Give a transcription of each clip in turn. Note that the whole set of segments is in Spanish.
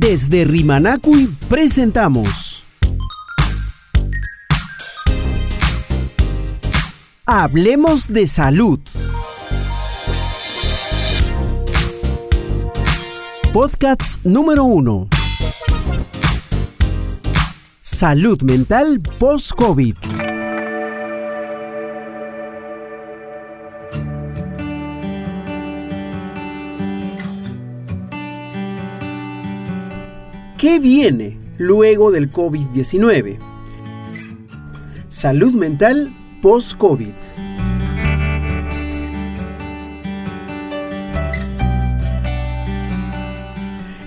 Desde Rimanacui presentamos Hablemos de salud. Podcast número 1. Salud mental post-COVID. ¿Qué viene luego del COVID-19? Salud mental post-COVID.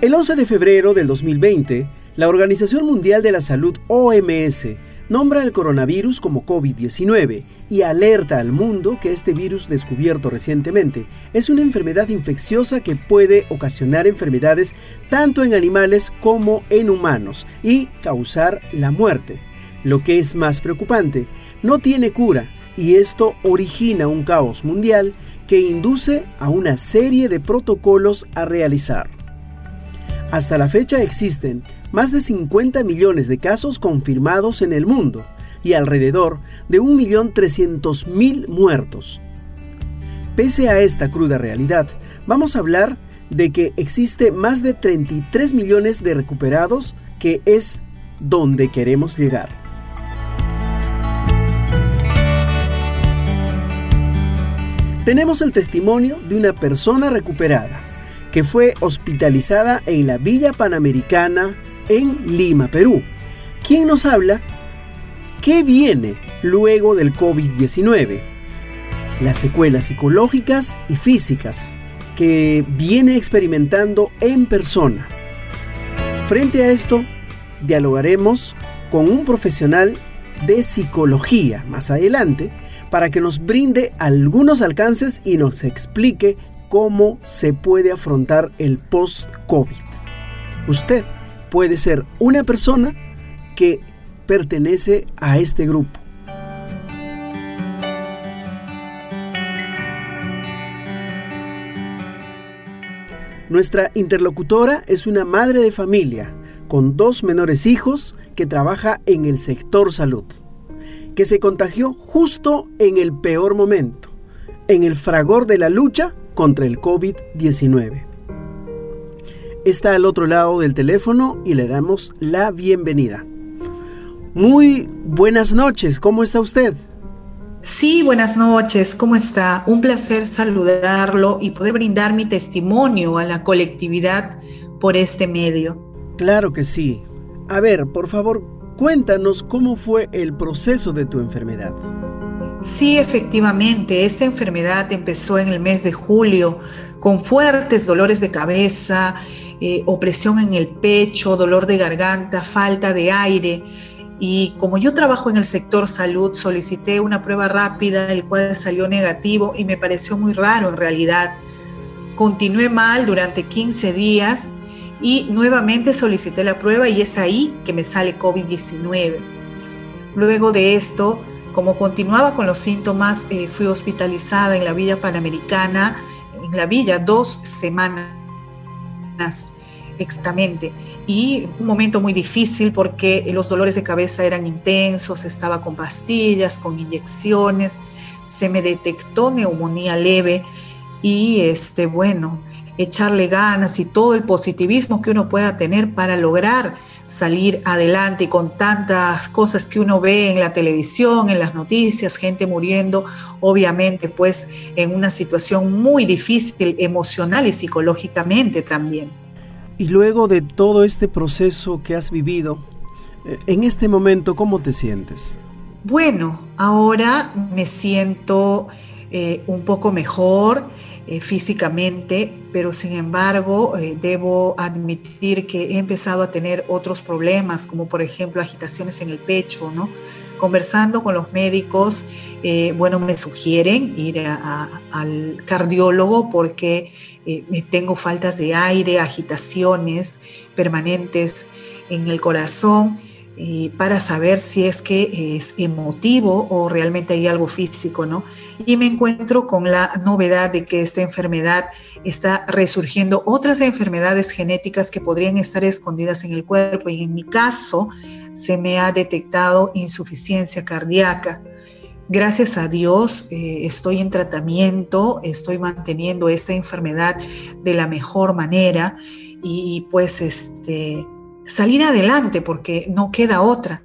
El 11 de febrero del 2020, la Organización Mundial de la Salud OMS nombra el coronavirus como COVID-19 y alerta al mundo que este virus descubierto recientemente es una enfermedad infecciosa que puede ocasionar enfermedades tanto en animales como en humanos y causar la muerte. Lo que es más preocupante, no tiene cura y esto origina un caos mundial que induce a una serie de protocolos a realizar. Hasta la fecha existen más de 50 millones de casos confirmados en el mundo y alrededor de 1.300.000 muertos. Pese a esta cruda realidad, vamos a hablar de que existe más de 33 millones de recuperados, que es donde queremos llegar. Tenemos el testimonio de una persona recuperada que fue hospitalizada en la Villa Panamericana en Lima, Perú. ¿Quién nos habla? ¿Qué viene luego del COVID-19? Las secuelas psicológicas y físicas que viene experimentando en persona. Frente a esto, dialogaremos con un profesional de psicología más adelante para que nos brinde algunos alcances y nos explique cómo se puede afrontar el post-COVID. Usted puede ser una persona que pertenece a este grupo. Nuestra interlocutora es una madre de familia con dos menores hijos que trabaja en el sector salud, que se contagió justo en el peor momento, en el fragor de la lucha contra el COVID-19 está al otro lado del teléfono y le damos la bienvenida. Muy buenas noches, ¿cómo está usted? Sí, buenas noches, ¿cómo está? Un placer saludarlo y poder brindar mi testimonio a la colectividad por este medio. Claro que sí. A ver, por favor, cuéntanos cómo fue el proceso de tu enfermedad. Sí, efectivamente, esta enfermedad empezó en el mes de julio con fuertes dolores de cabeza, eh, opresión en el pecho, dolor de garganta, falta de aire. Y como yo trabajo en el sector salud, solicité una prueba rápida, el cual salió negativo y me pareció muy raro en realidad. Continué mal durante 15 días y nuevamente solicité la prueba y es ahí que me sale COVID-19. Luego de esto, como continuaba con los síntomas, eh, fui hospitalizada en la Villa Panamericana, en la Villa dos semanas exactamente. Y un momento muy difícil porque los dolores de cabeza eran intensos, estaba con pastillas, con inyecciones, se me detectó neumonía leve y este, bueno, echarle ganas y todo el positivismo que uno pueda tener para lograr salir adelante y con tantas cosas que uno ve en la televisión, en las noticias, gente muriendo, obviamente pues en una situación muy difícil emocional y psicológicamente también. Y luego de todo este proceso que has vivido, eh, en este momento, ¿cómo te sientes? Bueno, ahora me siento eh, un poco mejor. Eh, físicamente, pero sin embargo eh, debo admitir que he empezado a tener otros problemas, como por ejemplo agitaciones en el pecho, ¿no? Conversando con los médicos, eh, bueno, me sugieren ir al cardiólogo porque tengo faltas de aire, agitaciones permanentes en el corazón eh, para saber si es que es emotivo o realmente hay algo físico, ¿no? Y me encuentro con la novedad de que esta enfermedad está resurgiendo otras enfermedades genéticas que podrían estar escondidas en el cuerpo y en mi caso se me ha detectado insuficiencia cardíaca. Gracias a Dios eh, estoy en tratamiento, estoy manteniendo esta enfermedad de la mejor manera y pues este salir adelante porque no queda otra.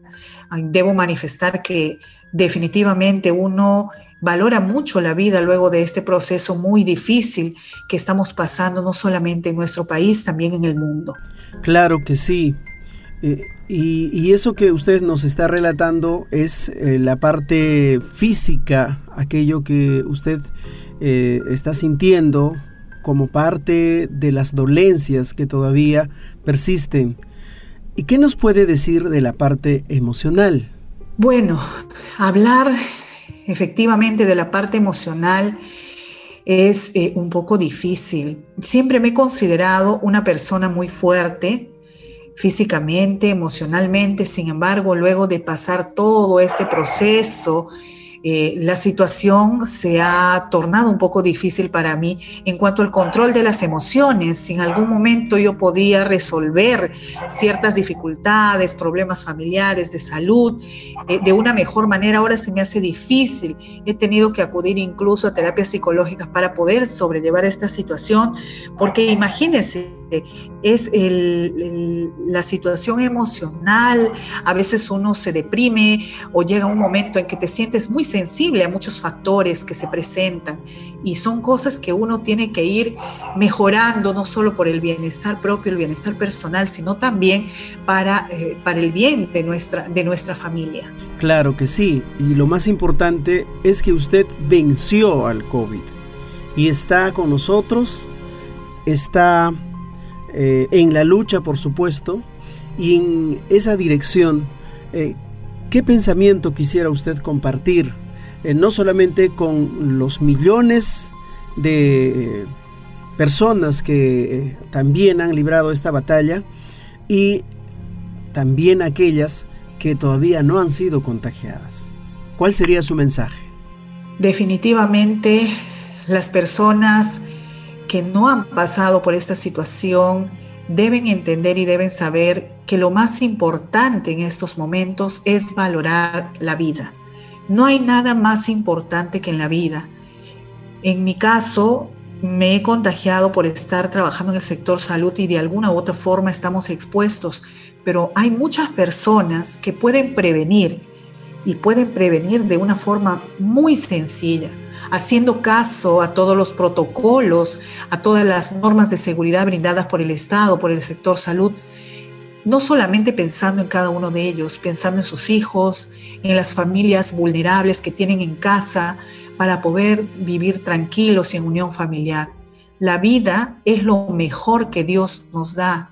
Debo manifestar que definitivamente uno valora mucho la vida luego de este proceso muy difícil que estamos pasando no solamente en nuestro país, también en el mundo. Claro que sí. Eh, y, eso que usted nos está relatando es eh, la parte física, aquello que usted eh, está sintiendo como parte de las dolencias que todavía persisten ¿Y qué nos puede decir de la parte emocional? Bueno, hablar efectivamente de la parte emocional es eh, un poco difícil. Siempre me he considerado una persona muy fuerte físicamente, emocionalmente, sin embargo, luego de pasar todo este proceso, eh, la situación se ha tornado un poco difícil para mí en cuanto al control de las emociones. Si en algún momento yo podía resolver ciertas dificultades, problemas familiares, de salud, eh, de una mejor manera, ahora se me hace difícil. He tenido que acudir incluso a terapias psicológicas para poder sobrellevar esta situación, porque imagínense, es la situación emocional, a veces uno se deprime o llega un momento en que te sientes muy sensible a muchos factores que se presentan y son cosas que uno tiene que ir mejorando, no solo por el bienestar propio, el bienestar personal, sino también para, eh, para el bien de nuestra, de nuestra familia. Claro que sí, y lo más importante es que usted venció al COVID y está con nosotros, está eh, en la lucha, por supuesto, y en esa dirección, eh, ¿qué pensamiento quisiera usted compartir? Eh, no solamente con los millones de personas que también han librado esta batalla y también aquellas que todavía no han sido contagiadas. ¿Cuál sería su mensaje? Definitivamente las personas que no han pasado por esta situación deben entender y deben saber que lo más importante en estos momentos es valorar la vida. No hay nada más importante que en la vida. En mi caso, me he contagiado por estar trabajando en el sector salud y de alguna u otra forma estamos expuestos, pero hay muchas personas que pueden prevenir y pueden prevenir de una forma muy sencilla haciendo caso a todos los protocolos, a todas las normas de seguridad brindadas por el Estado, por el sector salud, no solamente pensando en cada uno de ellos, pensando en sus hijos, en las familias vulnerables que tienen en casa para poder vivir tranquilos y en unión familiar. La vida es lo mejor que Dios nos da,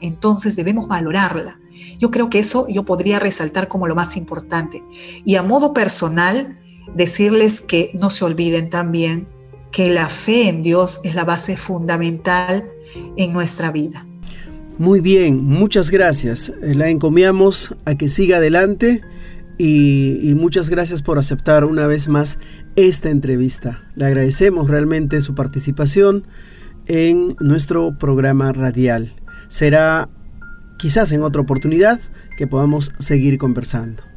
entonces debemos valorarla. Yo creo que eso yo podría resaltar como lo más importante. Y a modo personal, decirles que no se olviden también que la fe en Dios es la base fundamental en nuestra vida. Muy bien, muchas gracias. Eh, la encomiamos a que siga adelante y, muchas gracias por aceptar una vez más esta entrevista. Le agradecemos realmente su participación en nuestro programa radial. Será quizás en otra oportunidad que podamos seguir conversando.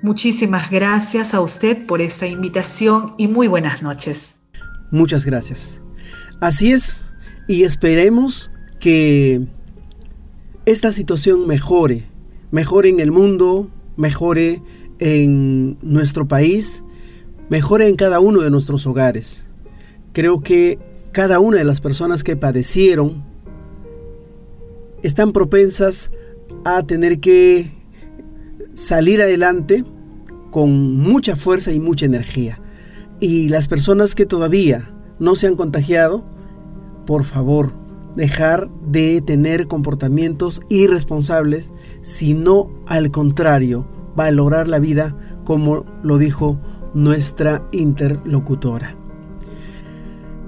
Muchísimas gracias a usted por esta invitación y muy buenas noches. Muchas gracias. Así es, y esperemos que esta situación mejore, mejore en el mundo, mejore en nuestro país, mejore en cada uno de nuestros hogares. Creo que cada una de las personas que padecieron están propensas a tener que salir adelante con mucha fuerza y mucha energía. Y las personas que todavía no se han contagiado, por favor, dejar de tener comportamientos irresponsables, sino al contrario, valorar la vida como lo dijo nuestra interlocutora.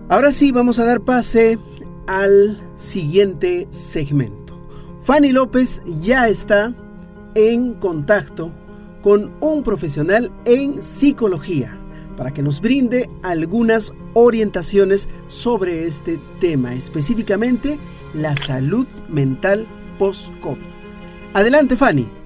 Ahora sí, vamos a dar pase al siguiente segmento. Fanny López ya está en contacto con un profesional en psicología para que nos brinde algunas orientaciones sobre este tema, específicamente la salud mental post-COVID. Adelante, Fanny.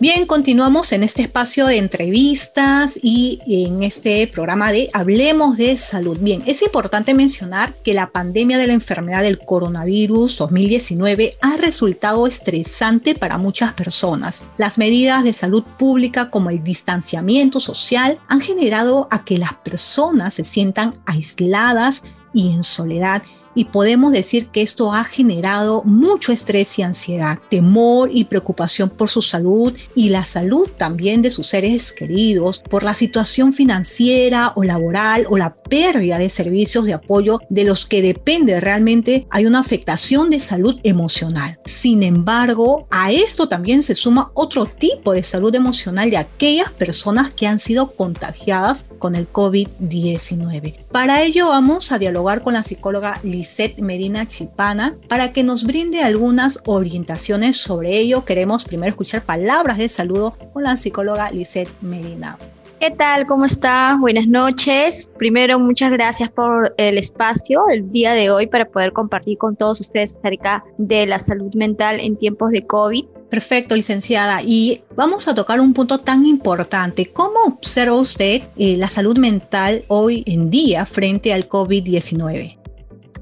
Bien, continuamos en este espacio de entrevistas y en este programa de Hablemos de Salud. Bien, es importante mencionar que la pandemia de la enfermedad del coronavirus 2019 ha resultado estresante para muchas personas. Las medidas de salud pública como el distanciamiento social han generado a que las personas se sientan aisladas y en soledad y podemos decir que esto ha generado mucho estrés y ansiedad, temor y preocupación por su salud y la salud también de sus seres queridos, por la situación financiera o laboral o la pérdida de servicios de apoyo de los que depende realmente hay una afectación de salud emocional. Sin embargo, a esto también se suma otro tipo de salud emocional de aquellas personas que han sido contagiadas con el COVID-19. Para ello vamos a dialogar con la psicóloga Lisette Medina Chipana para que nos brinde algunas orientaciones sobre ello. Queremos primero escuchar palabras de saludo con la psicóloga Lisette Medina. ¿Qué tal? ¿Cómo está? Buenas noches. Primero, muchas gracias por el espacio el día de hoy para poder compartir con todos ustedes acerca de la salud mental en tiempos de COVID. Perfecto, licenciada. Y vamos a tocar un punto tan importante. ¿Cómo observa usted eh, la salud mental hoy en día frente al COVID-19?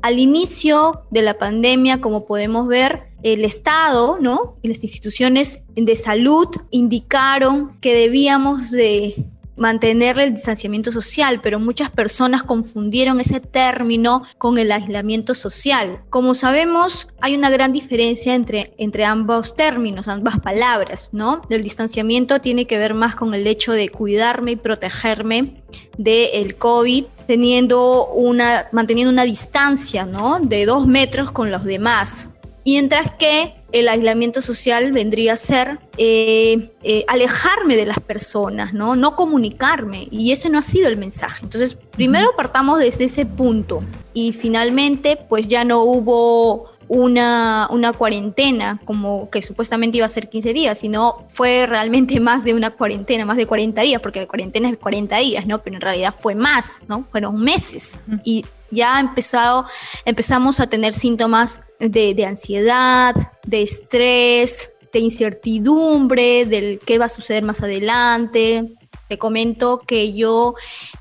Al inicio de la pandemia, como podemos ver, el Estado, ¿no? Y las instituciones de salud indicaron que debíamos de mantener el distanciamiento social, pero muchas personas confundieron ese término con el aislamiento social. Como sabemos, hay una gran diferencia entre, entre ambos términos, ambas palabras, ¿no? El distanciamiento tiene que ver más con el hecho de cuidarme y protegerme del COVID, manteniendo una distancia. De dos metros con los demás. Mientras que el aislamiento social vendría a ser eh, eh, alejarme de las personas, ¿no? No comunicarme. Y ese no ha sido el mensaje. Entonces, primero partamos desde ese punto. Y finalmente, pues ya no hubo una, una, cuarentena, como que supuestamente iba a ser 15 días, sino fue realmente más de una cuarentena, más de 40 días, porque la cuarentena es 40 días, ¿no? Pero en realidad fue más, ¿no? Fueron meses. Y ya empezado, empezamos a tener síntomas de, ansiedad, de estrés, de incertidumbre, del qué va a suceder más adelante. Te comento que yo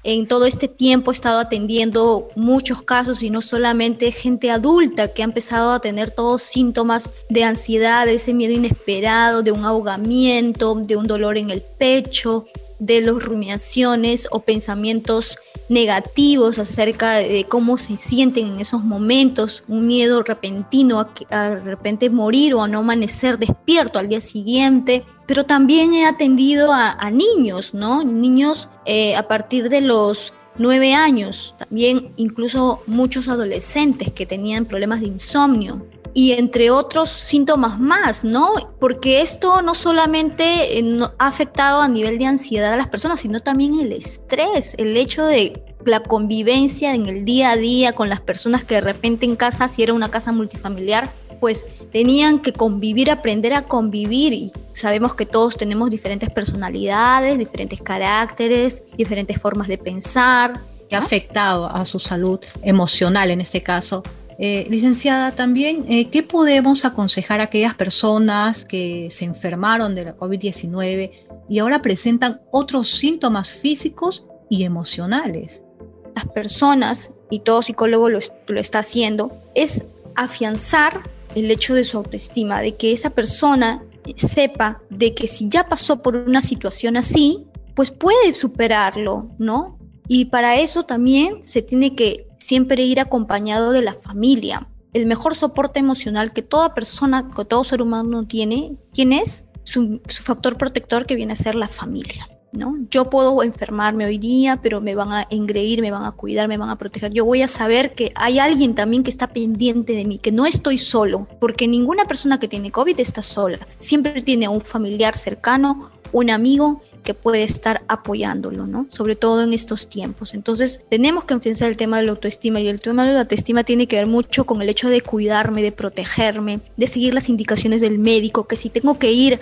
en todo este tiempo he estado atendiendo muchos casos y no solamente gente adulta que ha empezado a tener todos síntomas de ansiedad, de ese miedo inesperado, de un ahogamiento, de un dolor en el pecho, de los rumiaciones o pensamientos negativos acerca de cómo se sienten en esos momentos, un miedo repentino a, de repente morir o a no amanecer despierto al día siguiente, pero también he atendido a, niños, ¿no? Niños eh, a partir de los nueve años, también incluso muchos adolescentes que tenían problemas de insomnio y entre otros síntomas más, ¿no? Porque esto no solamente eh, ha afectado a nivel de ansiedad a las personas, sino también el estrés, el hecho de la convivencia en el día a día con las personas que de repente en casa, si era una casa multifamiliar, pues tenían que convivir, aprender a convivir y sabemos que todos tenemos diferentes personalidades, diferentes caracteres, diferentes formas de pensar. Que ha afectado a su salud emocional en este caso. Eh, licenciada, también, eh, ¿qué podemos aconsejar a aquellas personas que se enfermaron de la COVID-19 y ahora presentan otros síntomas físicos y emocionales? Las personas, y todo psicólogo lo, lo está haciendo, es afianzar el hecho de su autoestima, de que esa persona sepa de que si ya pasó por una situación así, pues puede superarlo, ¿no? Y para eso también se tiene que siempre ir acompañado de la familia. El mejor soporte emocional que toda persona, que todo ser humano tiene, ¿quién es? Su, factor protector que viene a ser la familia. ¿No? Yo puedo enfermarme hoy día, pero me van a engreír, me van a cuidar, me van a proteger. Yo voy a saber que hay alguien también que está pendiente de mí, que no estoy solo, porque ninguna persona que tiene COVID está sola. Siempre tiene un familiar cercano, un amigo que puede estar apoyándolo, ¿no? Sobre todo en estos tiempos. Entonces, tenemos que enfrentar el tema de la autoestima y el tema de la autoestima tiene que ver mucho con el hecho de cuidarme, de protegerme, de seguir las indicaciones del médico, que si tengo que ir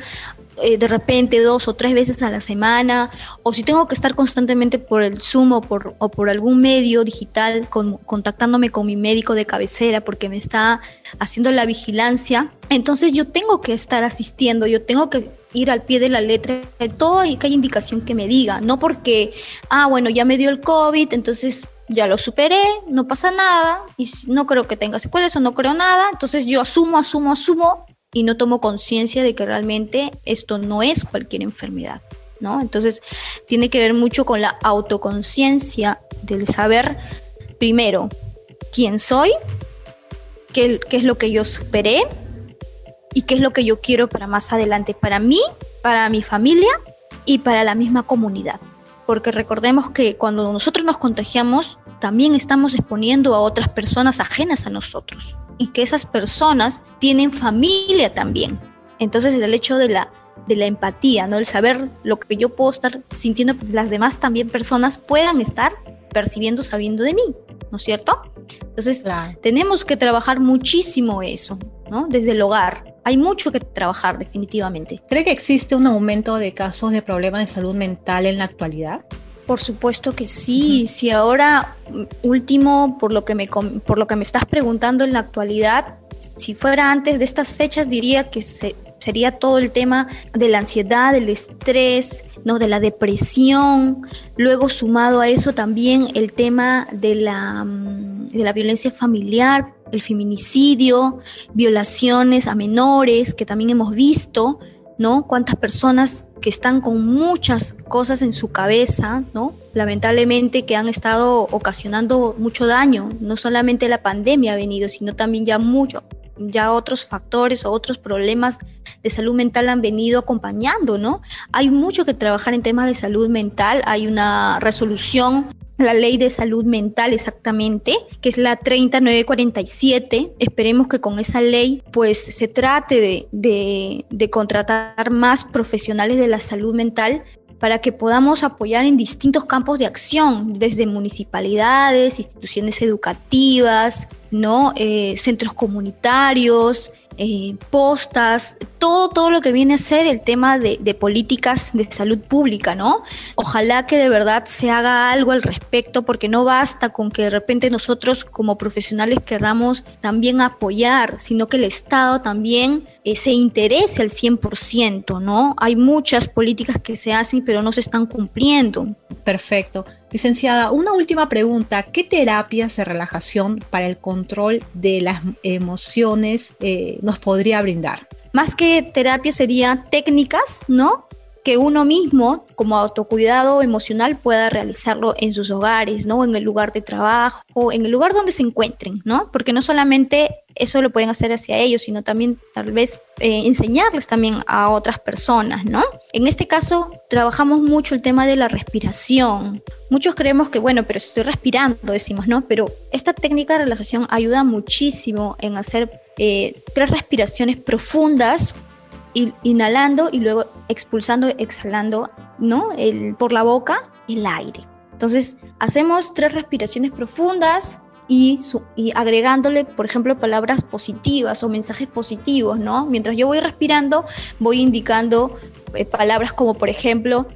eh, de repente dos o tres veces a la semana, o si tengo que estar constantemente por el Zoom o por, o por algún medio digital contactándome con mi médico de cabecera porque me está haciendo la vigilancia, entonces yo tengo que estar asistiendo, yo tengo que ir al pie de la letra de todo y que hay indicación que me diga, no porque, ah, bueno, ya me dio el COVID, entonces ya lo superé, no pasa nada, y no creo que tenga secuelas o no creo nada, entonces yo asumo, asumo, asumo y no tomo conciencia de que realmente esto no es cualquier enfermedad, ¿no? Entonces tiene que ver mucho con la autoconciencia del saber, primero, quién soy, qué, qué es lo que yo superé y qué es lo que yo quiero para más adelante, para mí, para mi familia y para la misma comunidad. Porque recordemos que cuando nosotros nos contagiamos, también estamos exponiendo a otras personas ajenas a nosotros y que esas personas tienen familia también. Entonces el hecho de la, de la empatía, ¿no? el saber lo que yo puedo estar sintiendo, que las demás también personas puedan estar percibiendo, sabiendo de mí, ¿no es cierto? Entonces tenemos que trabajar muchísimo eso, ¿no? Desde el hogar. Hay mucho que trabajar definitivamente. ¿Cree que existe un aumento de casos de problemas de salud mental en la actualidad? Por supuesto que sí. Si ahora último, por lo que me por lo que me estás preguntando en la actualidad, si fuera antes de estas fechas diría que sería todo el tema de la ansiedad, del estrés, no, de la depresión. Luego sumado a eso también el tema de la mm, de la violencia familiar, el feminicidio, violaciones a menores que también hemos visto, ¿no? Cuántas personas que están con muchas cosas en su cabeza, ¿no? Lamentablemente que han estado ocasionando mucho daño. No solamente la pandemia ha venido, sino también ya mucho, ya otros factores o otros problemas de salud mental han venido acompañando, ¿no? Hay mucho que trabajar en temas de salud mental. Hay una resolución la ley de salud mental exactamente, que es la 3947. Esperemos que con esa ley pues se trate de, de, contratar más profesionales de la salud mental para que podamos apoyar en distintos campos de acción, desde municipalidades, instituciones educativas, ¿no? Eh, centros comunitarios, eh, postas, todo, todo lo que viene a ser el tema de, políticas de salud pública, ¿no? Ojalá que de verdad se haga algo al respecto, porque no basta con que de repente nosotros como profesionales querramos también apoyar, sino que el Estado también eh, se interese al 100%, ¿no? Hay muchas políticas que se hacen, pero no se están cumpliendo. Perfecto. Licenciada, una última pregunta. ¿Qué terapias de relajación para el control de las emociones eh, nos podría brindar? Más que terapia sería técnicas, ¿no? Que uno mismo, como autocuidado emocional, pueda realizarlo en sus hogares, ¿no? En el lugar de trabajo, en el lugar donde se encuentren, ¿no? Porque no solamente eso lo pueden hacer hacia ellos, sino también tal vez eh, enseñarles también a otras personas, ¿no? En este caso, trabajamos mucho el tema de la respiración. Muchos creemos que, bueno, pero estoy respirando, decimos, ¿no? Pero esta técnica de relajación ayuda muchísimo en hacer eh, tres respiraciones profundas inhalando y luego expulsando, exhalando, ¿no? El, por la boca el aire. Entonces, hacemos tres respiraciones profundas y, agregándole, por ejemplo, palabras positivas o mensajes positivos, ¿no? Mientras yo voy respirando, voy indicando eh, palabras como, por ejemplo,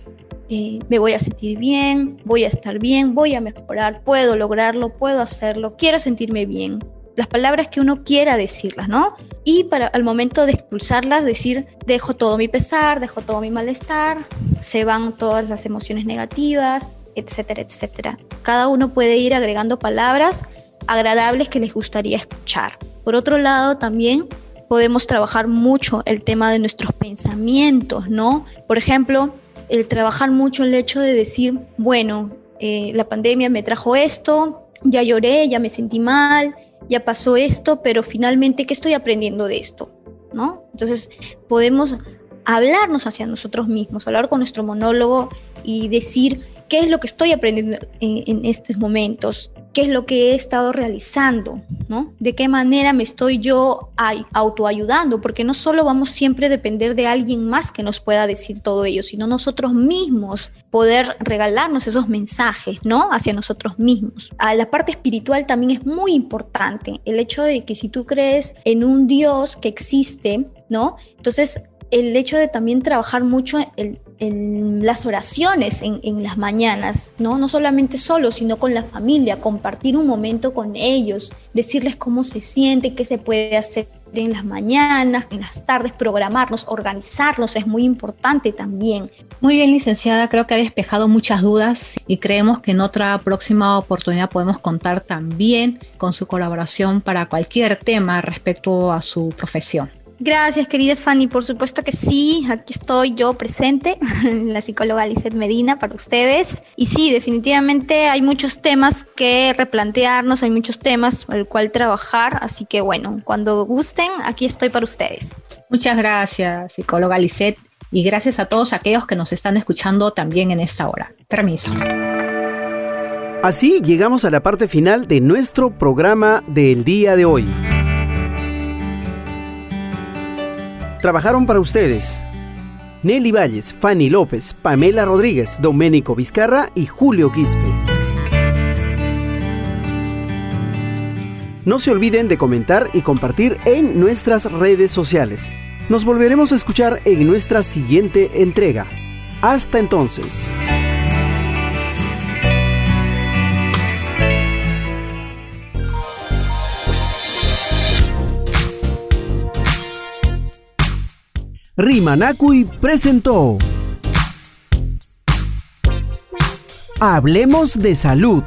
eh, me voy a sentir bien, voy a estar bien, voy a mejorar, puedo lograrlo, puedo hacerlo, quiero sentirme bien, las palabras que uno quiera decirlas, ¿no? Y para al momento de expulsarlas, decir, dejo todo mi pesar, dejo todo mi malestar, se van todas las emociones negativas, etcétera, etcétera. Cada uno puede ir agregando palabras agradables que les gustaría escuchar. Por otro lado, también podemos trabajar mucho el tema de nuestros pensamientos, ¿no? Por ejemplo, el trabajar mucho el hecho de decir, bueno, eh, la pandemia me trajo esto, ya lloré, ya me sentí mal, ya pasó esto, pero finalmente, ¿qué estoy aprendiendo de esto? ¿No? Entonces, podemos hablarnos hacia nosotros mismos, hablar con nuestro monólogo y decir qué es lo que estoy aprendiendo en, estos momentos, qué es lo que he estado realizando, ¿no? De qué manera me estoy yo autoayudando, porque no solo vamos siempre a depender de alguien más que nos pueda decir todo ello, sino nosotros mismos poder regalarnos esos mensajes, ¿no? Hacia nosotros mismos. A la parte espiritual también es muy importante el hecho de que si tú crees en un Dios que existe, ¿no? Entonces el hecho de también trabajar mucho en, las oraciones en, las mañanas, ¿no? No solamente solo, sino con la familia, compartir un momento con ellos, decirles cómo se siente, qué se puede hacer en las mañanas, en las tardes, programarnos, organizarnos es muy importante también. Muy bien, licenciada, creo que ha despejado muchas dudas y creemos que en otra próxima oportunidad podemos contar también con su colaboración para cualquier tema respecto a su profesión. Gracias, querida Fanny. Por supuesto que sí, aquí estoy yo presente, la psicóloga Lizeth Medina, para ustedes. Y sí, definitivamente hay muchos temas que replantearnos, hay muchos temas por el cual trabajar. Así que bueno, cuando gusten, aquí estoy para ustedes. Muchas gracias, psicóloga Lizeth. Y gracias a todos aquellos que nos están escuchando también en esta hora. Permiso. Así llegamos a la parte final de nuestro programa del día de hoy. Trabajaron para ustedes Nelly Valles, Fanny López, Pamela Rodríguez, Doménico Vizcarra y Julio Quispe. No se olviden de comentar y compartir en nuestras redes sociales. Nos volveremos a escuchar en nuestra siguiente entrega. Hasta entonces. Rimanacui presentó Hablemos de Salud.